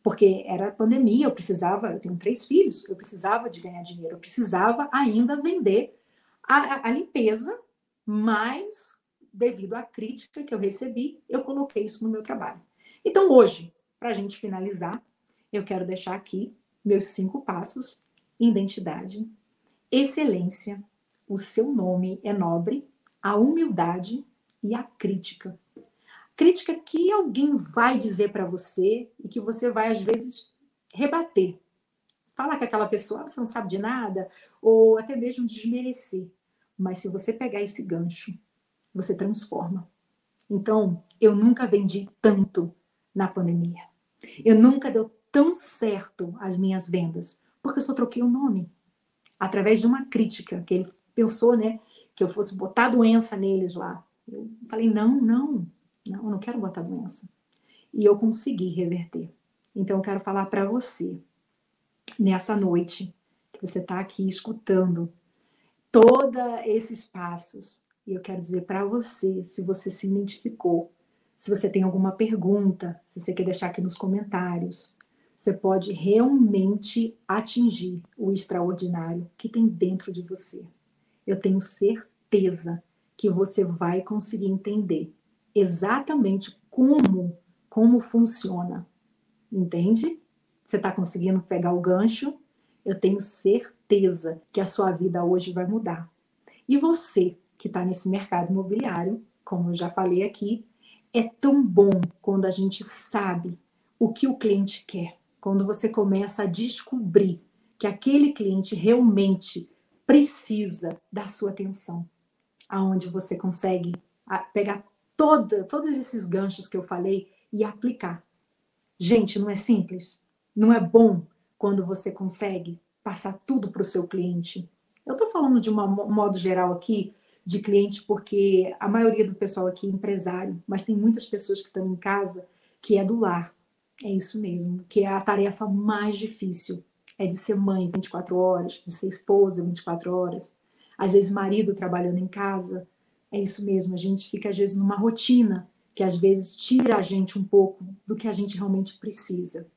Porque era pandemia, eu precisava, eu tenho três filhos, eu precisava de ganhar dinheiro, eu precisava ainda vender a, a limpeza, mas devido à crítica que eu recebi, eu coloquei isso no meu trabalho. Então, hoje, para a gente finalizar, eu quero deixar aqui meus cinco passos: identidade, excelência, o seu nome é nobre, a humildade e a crítica. Crítica que alguém vai dizer para você e que você vai, às vezes, rebater. Falar que aquela pessoa ah, você não sabe de nada, ou até mesmo desmerecer. Mas se você pegar esse gancho você transforma. Então, eu nunca vendi tanto na pandemia. Eu nunca deu tão certo as minhas vendas, porque eu só troquei o nome. Através de uma crítica que ele pensou, né, que eu fosse botar doença neles lá. Eu falei: "Não, não. Não, eu não quero botar doença". E eu consegui reverter. Então, eu quero falar para você nessa noite que você está aqui escutando todos esses passos e eu quero dizer para você, se você se identificou, se você tem alguma pergunta, se você quer deixar aqui nos comentários, você pode realmente atingir o extraordinário que tem dentro de você. Eu tenho certeza que você vai conseguir entender exatamente como como funciona. Entende? Você está conseguindo pegar o gancho? Eu tenho certeza que a sua vida hoje vai mudar. E você, que está nesse mercado imobiliário, como eu já falei aqui, é tão bom quando a gente sabe o que o cliente quer, quando você começa a descobrir que aquele cliente realmente precisa da sua atenção, aonde você consegue pegar toda, todos esses ganchos que eu falei e aplicar. Gente, não é simples? Não é bom quando você consegue passar tudo para o seu cliente? Eu estou falando de um modo geral aqui, de cliente, porque a maioria do pessoal aqui é empresário, mas tem muitas pessoas que estão em casa que é do lar. É isso mesmo, que é a tarefa mais difícil. É de ser mãe 24 horas, de ser esposa 24 horas, às vezes marido trabalhando em casa. É isso mesmo, a gente fica às vezes numa rotina que às vezes tira a gente um pouco do que a gente realmente precisa.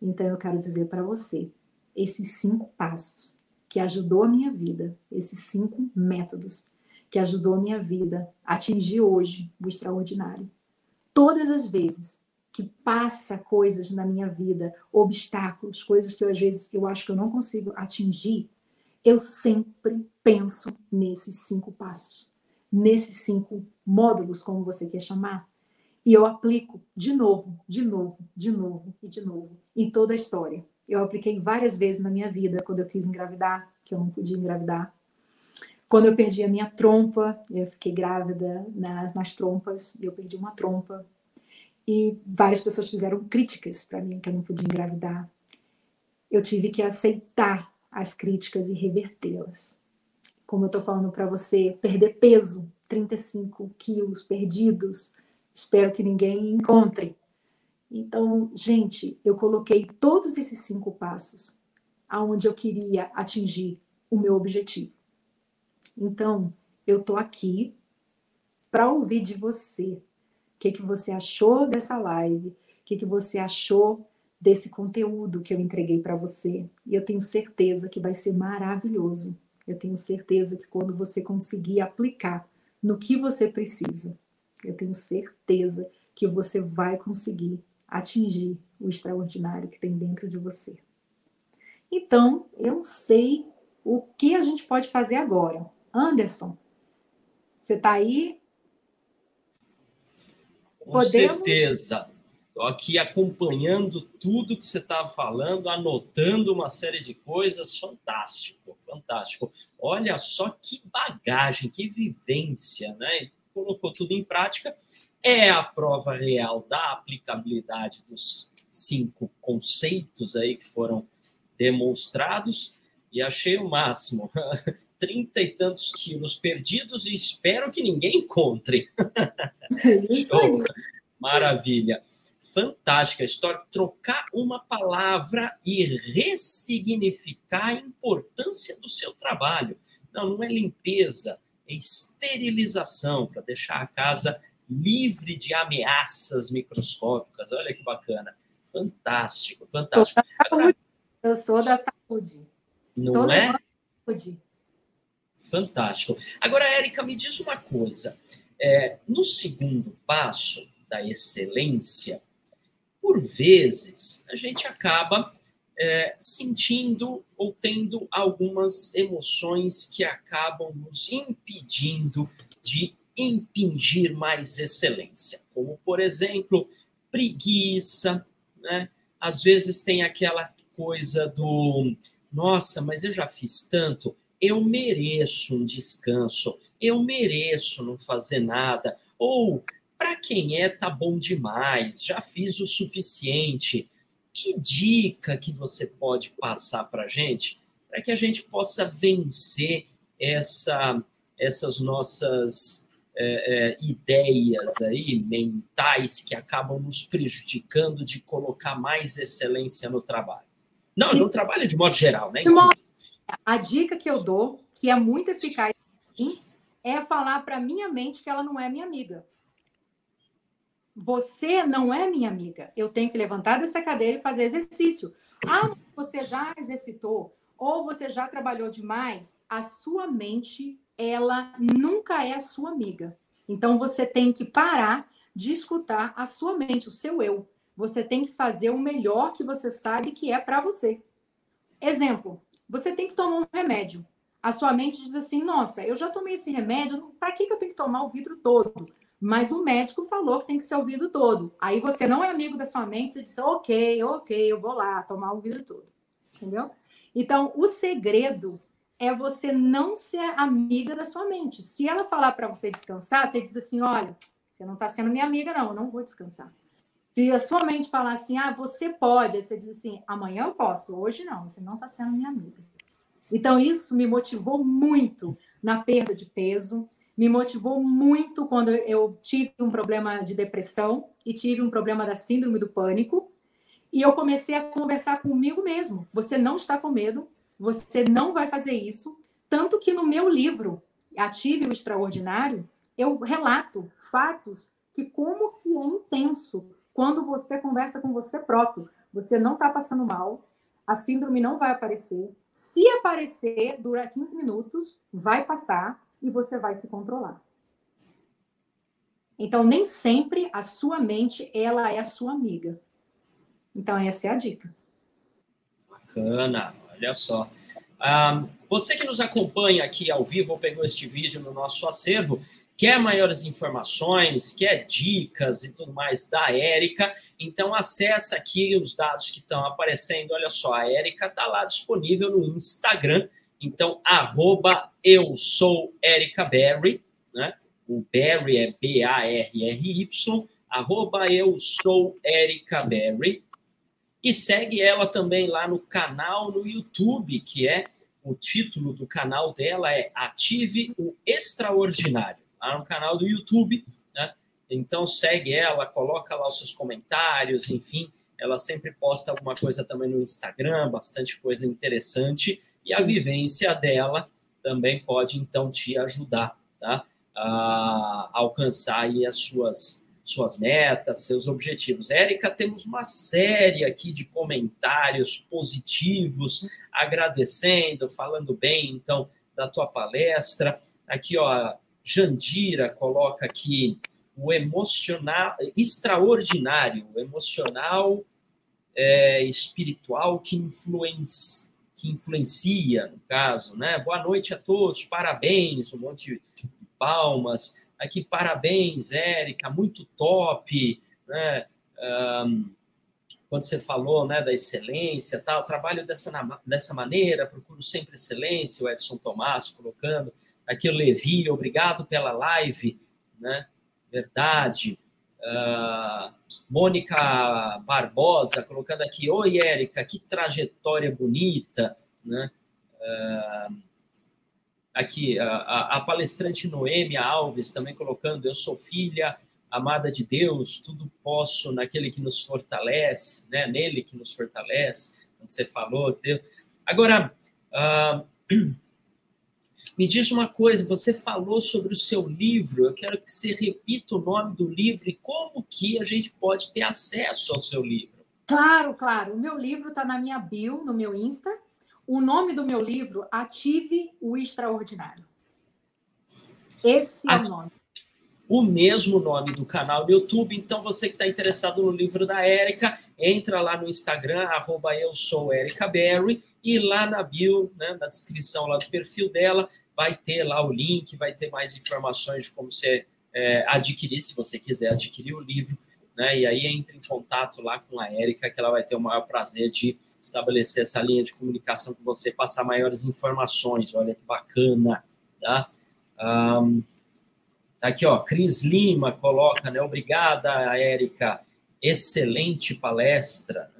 Então eu quero dizer para você, esses cinco passos que ajudou a minha vida, esses cinco métodos que ajudou minha vida a atingir hoje o extraordinário. Todas as vezes que passa coisas na minha vida, obstáculos, coisas que eu, às vezes eu acho que eu não consigo atingir, eu sempre penso nesses cinco passos, nesses cinco módulos, como você quer chamar, e eu aplico de novo, de novo, de novo e de novo em toda a história. Eu apliquei várias vezes na minha vida quando eu quis engravidar, que eu não podia engravidar. Quando eu perdi a minha trompa, eu fiquei grávida nas, nas trompas, eu perdi uma trompa. E várias pessoas fizeram críticas para mim que eu não podia engravidar. Eu tive que aceitar as críticas e revertê-las. Como eu estou falando para você, perder peso, 35 quilos perdidos, espero que ninguém encontre. Então, gente, eu coloquei todos esses cinco passos aonde eu queria atingir o meu objetivo. Então, eu estou aqui para ouvir de você. O que, que você achou dessa live? O que, que você achou desse conteúdo que eu entreguei para você? E eu tenho certeza que vai ser maravilhoso. Eu tenho certeza que quando você conseguir aplicar no que você precisa, eu tenho certeza que você vai conseguir atingir o extraordinário que tem dentro de você. Então, eu sei o que a gente pode fazer agora. Anderson, você está aí? Com Podemos... certeza. Estou aqui acompanhando tudo que você estava tá falando, anotando uma série de coisas. Fantástico, fantástico. Olha só que bagagem, que vivência, né? Colocou tudo em prática é a prova real da aplicabilidade dos cinco conceitos aí que foram demonstrados e achei o máximo. Trinta e tantos quilos perdidos e espero que ninguém encontre. Isso aí. Maravilha. Fantástica a história. Trocar uma palavra e ressignificar a importância do seu trabalho. Não, não é limpeza, é esterilização para deixar a casa livre de ameaças microscópicas. Olha que bacana. Fantástico, fantástico. Eu sou da saúde. Não Tô é? Saúde. Fantástico. Agora, Érica, me diz uma coisa. É, no segundo passo da excelência, por vezes a gente acaba é, sentindo ou tendo algumas emoções que acabam nos impedindo de impingir mais excelência, como, por exemplo, preguiça, né? Às vezes tem aquela coisa do, nossa, mas eu já fiz tanto, eu mereço um descanso, eu mereço não fazer nada, ou para quem é, tá bom demais, já fiz o suficiente. Que dica que você pode passar para a gente para que a gente possa vencer essa, essas nossas é, é, ideias aí mentais que acabam nos prejudicando de colocar mais excelência no trabalho. Não, no trabalho de modo geral, né? A dica que eu dou, que é muito eficaz, é falar para minha mente que ela não é minha amiga. Você não é minha amiga. Eu tenho que levantar dessa cadeira e fazer exercício. Ah, você já exercitou ou você já trabalhou demais, a sua mente ela nunca é a sua amiga. Então você tem que parar de escutar a sua mente, o seu eu. Você tem que fazer o melhor que você sabe que é para você. Exemplo, você tem que tomar um remédio. A sua mente diz assim: "Nossa, eu já tomei esse remédio, para que, que eu tenho que tomar o vidro todo?" Mas o médico falou que tem que ser o vidro todo. Aí você não é amigo da sua mente, você diz: "OK, OK, eu vou lá tomar o vidro todo." Entendeu? Então, o segredo é você não ser amiga da sua mente. Se ela falar para você descansar, você diz assim: olha, você não está sendo minha amiga, não, eu não vou descansar. Se a sua mente falar assim, ah, você pode, aí você diz assim, amanhã eu posso, hoje não, você não está sendo minha amiga. Então, isso me motivou muito na perda de peso, me motivou muito quando eu tive um problema de depressão e tive um problema da síndrome do pânico. E eu comecei a conversar comigo mesmo. Você não está com medo, você não vai fazer isso. Tanto que no meu livro, Ative o Extraordinário, eu relato fatos que como que é intenso quando você conversa com você próprio. Você não está passando mal, a síndrome não vai aparecer. Se aparecer, dura 15 minutos, vai passar e você vai se controlar. Então, nem sempre a sua mente ela é a sua amiga. Então, essa é a dica. Bacana, olha só. Um, você que nos acompanha aqui ao vivo ou pegou este vídeo no nosso acervo, quer maiores informações, quer dicas e tudo mais da Érica, então acessa aqui os dados que estão aparecendo. Olha só, a Érica está lá disponível no Instagram. Então, arroba eu sou Érica Berry, né? O Berry é B-A-R-R-Y, arroba eu sou Érica Berry. E segue ela também lá no canal no YouTube, que é o título do canal dela é Ative o Extraordinário lá no canal do YouTube, né? Então segue ela, coloca lá os seus comentários, enfim, ela sempre posta alguma coisa também no Instagram, bastante coisa interessante, e a vivência dela também pode então te ajudar, tá? A alcançar aí as suas suas metas, seus objetivos. Érica, temos uma série aqui de comentários positivos, agradecendo, falando bem, então, da tua palestra. Aqui, ó, Jandira coloca aqui o emocional, extraordinário, emocional é, espiritual que, influencia, que influencia, no caso, né? Boa noite a todos, parabéns, um monte de palmas. Aqui, parabéns, Érica, muito top, né? Um, quando você falou né, da excelência, tal, trabalho dessa, dessa maneira, procuro sempre excelência, o Edson Tomás colocando. Aqui o Levi, obrigado pela live, né? Verdade. Uh, Mônica Barbosa colocando aqui, oi Érica, que trajetória bonita, né? Uh, aqui a, a, palestrante Noêmia Alves também colocando, eu sou filha amada de Deus, tudo posso naquele que nos fortalece, né? Nele que nos fortalece. Quando você falou, Deus. Agora uh, Me diz uma coisa, você falou sobre o seu livro, eu quero que você repita o nome do livro e como que a gente pode ter acesso ao seu livro. Claro, claro. O meu livro está na minha bio, no meu Insta. O nome do meu livro, Ative o Extraordinário. Esse é o nome. O mesmo nome do canal do YouTube. Então, você que está interessado no livro da Érica, entra lá no Instagram, arroba eu sou Érica Berry, e lá na bio, né, na descrição lá do perfil dela, vai ter lá o link, vai ter mais informações de como você é, adquirir, se você quiser adquirir o livro, né? E aí entre em contato lá com a Érica, que ela vai ter o maior prazer de estabelecer essa linha de comunicação com você, passar maiores informações. Olha que bacana, tá? Um, aqui, ó, Cris Lima coloca, né? Obrigada, Érica. Excelente palestra.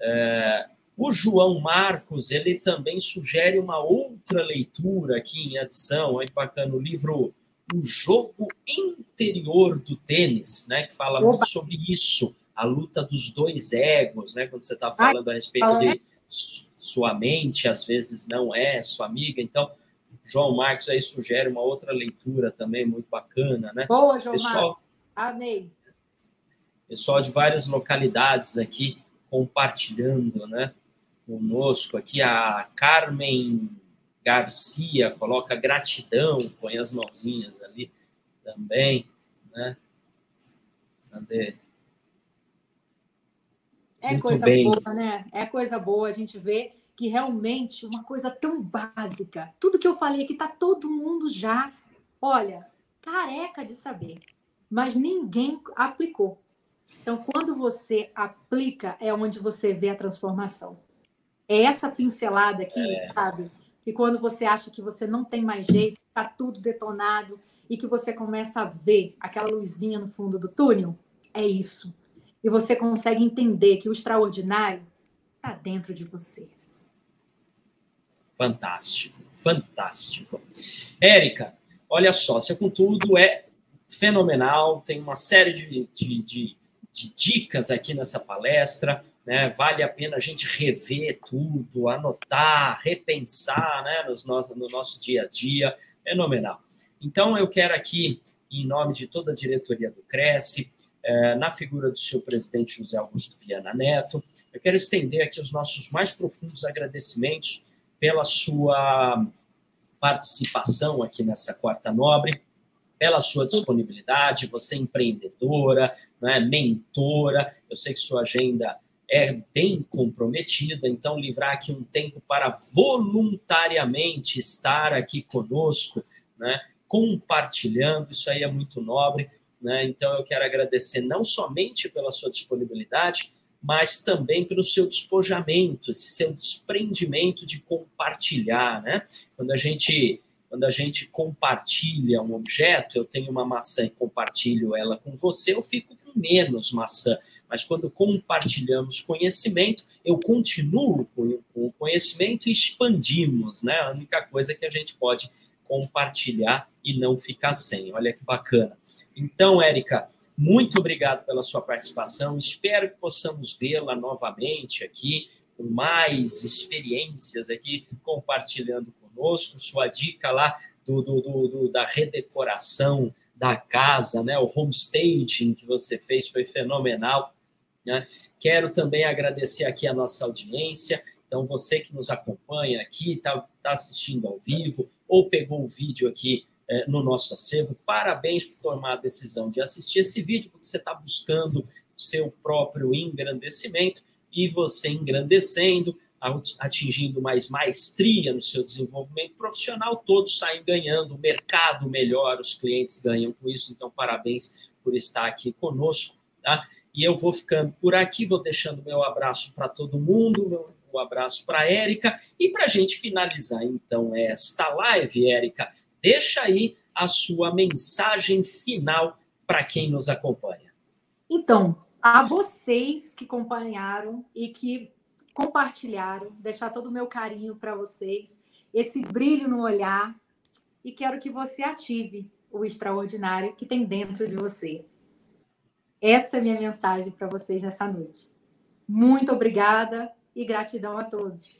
É, o João Marcos, ele também sugere uma outra leitura aqui em adição, olha que bacana, o livro O Jogo Interior do Tênis, né, que fala Opa. muito sobre isso, a luta dos dois egos, né, quando você está falando a respeito de sua mente, às vezes não é sua amiga, então João Marcos aí sugere uma outra leitura também muito bacana, né? Boa, João Pessoal, Marcos. Amei. Pessoal de várias localidades aqui compartilhando, né? Conosco aqui a Carmen Garcia, coloca gratidão, põe as mãozinhas ali também, né? Cadê? É Muito coisa bem. boa, né? É coisa boa a gente vê que realmente uma coisa tão básica, tudo que eu falei aqui tá todo mundo já, olha, careca de saber, mas ninguém aplicou. Então, quando você aplica, é onde você vê a transformação. É essa pincelada aqui, é. sabe? Que quando você acha que você não tem mais jeito, tá tudo detonado e que você começa a ver aquela luzinha no fundo do túnel, é isso. E você consegue entender que o extraordinário está dentro de você. Fantástico, fantástico. Érica, olha só, seu conteúdo é fenomenal, tem uma série de, de, de, de dicas aqui nessa palestra né? Vale a pena a gente rever tudo, anotar, repensar, né? Nos no, no nosso dia a dia, fenomenal. Então, eu quero aqui, em nome de toda a diretoria do Cresce, é, na figura do seu presidente José Augusto Viana Neto, eu quero estender aqui os nossos mais profundos agradecimentos pela sua participação aqui nessa quarta nobre. pela sua disponibilidade, você é empreendedora, né, mentora, eu sei que sua agenda é bem comprometida, então livrar aqui um tempo para voluntariamente estar aqui conosco, né, compartilhando, isso aí é muito nobre, né? Então eu quero agradecer não somente pela sua disponibilidade, mas também pelo seu despojamento, esse seu desprendimento de compartilhar, né? Quando a gente quando a gente compartilha um objeto, eu tenho uma maçã e compartilho ela com você, eu fico com menos maçã. Mas quando compartilhamos conhecimento, eu continuo com o conhecimento e expandimos, né? A única coisa que a gente pode compartilhar e não ficar sem. Olha que bacana. Então, Érica, muito obrigado pela sua participação. Espero que possamos vê-la novamente aqui, com mais experiências aqui, compartilhando conosco. Sua dica lá do, do, do, do da redecoração da casa, né? o homestaging que você fez foi fenomenal. Né? Quero também agradecer aqui a nossa audiência. Então, você que nos acompanha aqui, está tá assistindo ao vivo, ou pegou o vídeo aqui é, no nosso acervo. Parabéns por tomar a decisão de assistir esse vídeo, porque você está buscando seu próprio engrandecimento e você engrandecendo, atingindo mais maestria no seu desenvolvimento profissional, todos saem ganhando, o mercado melhora, os clientes ganham com isso. Então, parabéns por estar aqui conosco. Tá? E eu vou ficando por aqui, vou deixando meu abraço para todo mundo, meu um abraço para Érica. E para a gente finalizar, então, esta live, Érica, Deixa aí a sua mensagem final para quem nos acompanha. Então, a vocês que acompanharam e que compartilharam, deixar todo o meu carinho para vocês, esse brilho no olhar, e quero que você ative o extraordinário que tem dentro de você. Essa é a minha mensagem para vocês nessa noite. Muito obrigada e gratidão a todos.